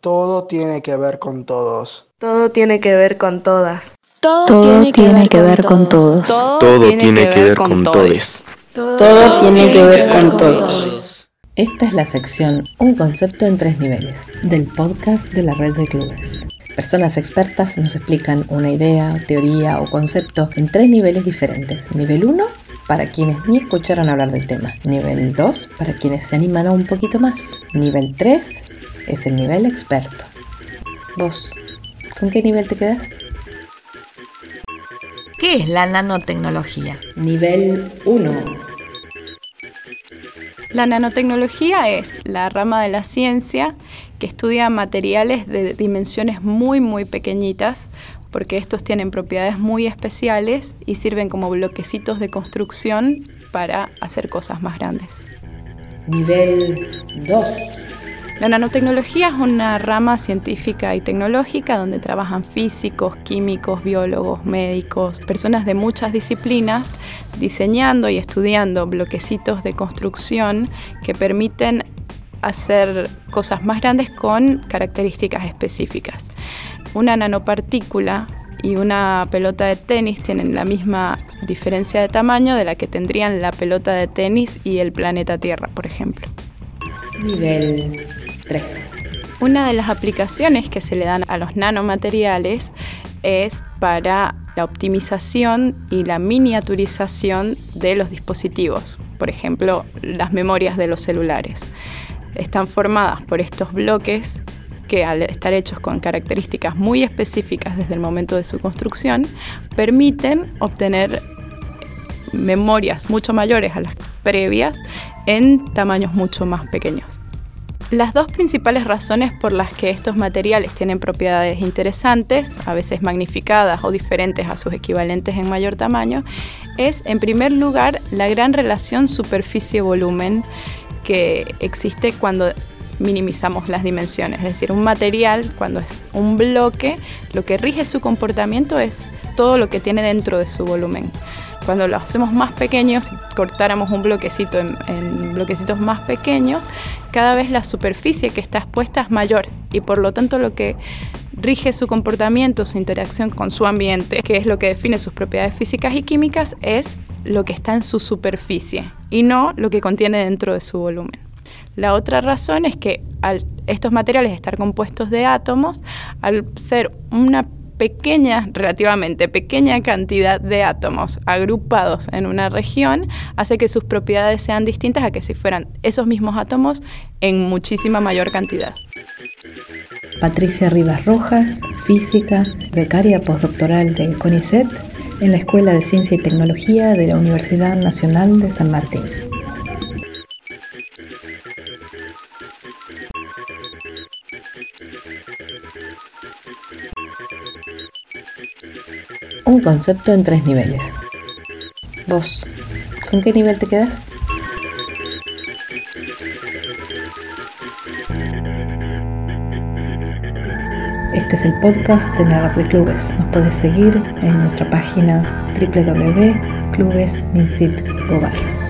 Todo tiene que ver con todos. Todo tiene que ver con todas. Todo, tiene, que, ver con todos. Todo tiene que ver con todos. Todo tiene que ver con todos. Esta es la sección Un concepto en tres niveles del podcast de la red de clubes. Personas expertas nos explican una idea, teoría o concepto en tres niveles diferentes. Nivel 1 para quienes ni escucharon hablar del tema. Nivel 2 para quienes se animan a un poquito más. Nivel 3 es el nivel experto. ¿Vos? ¿Con qué nivel te quedas? ¿Qué es la nanotecnología? Nivel 1. La nanotecnología es la rama de la ciencia que estudia materiales de dimensiones muy muy pequeñitas porque estos tienen propiedades muy especiales y sirven como bloquecitos de construcción para hacer cosas más grandes. Nivel 2. La nanotecnología es una rama científica y tecnológica donde trabajan físicos, químicos, biólogos, médicos, personas de muchas disciplinas diseñando y estudiando bloquecitos de construcción que permiten hacer cosas más grandes con características específicas. Una nanopartícula y una pelota de tenis tienen la misma diferencia de tamaño de la que tendrían la pelota de tenis y el planeta Tierra, por ejemplo. Nivel 3. Una de las aplicaciones que se le dan a los nanomateriales es para la optimización y la miniaturización de los dispositivos, por ejemplo, las memorias de los celulares. Están formadas por estos bloques que al estar hechos con características muy específicas desde el momento de su construcción, permiten obtener memorias mucho mayores a las previas en tamaños mucho más pequeños. Las dos principales razones por las que estos materiales tienen propiedades interesantes, a veces magnificadas o diferentes a sus equivalentes en mayor tamaño, es en primer lugar la gran relación superficie-volumen que existe cuando minimizamos las dimensiones. Es decir, un material, cuando es un bloque, lo que rige su comportamiento es todo lo que tiene dentro de su volumen. Cuando lo hacemos más pequeños, si cortáramos un bloquecito en, bloquecitos más pequeños, cada vez la superficie que está expuesta es mayor y por lo tanto lo que rige su comportamiento, su interacción con su ambiente, que es lo que define sus propiedades físicas y químicas, es lo que está en su superficie y no lo que contiene dentro de su volumen. La otra razón es que al estos materiales estar compuestos de átomos, al ser una pequeña, relativamente pequeña cantidad de átomos agrupados en una región hace que sus propiedades sean distintas a que si fueran esos mismos átomos en muchísima mayor cantidad. Patricia Rivas Rojas, física, becaria postdoctoral de CONICET en la Escuela de Ciencia y Tecnología de la Universidad Nacional de San Martín. Un concepto en tres niveles. Vos, ¿con qué nivel te quedas? Este es el podcast de la de Clubes. Nos puedes seguir en nuestra página www.clubesmincitgobar.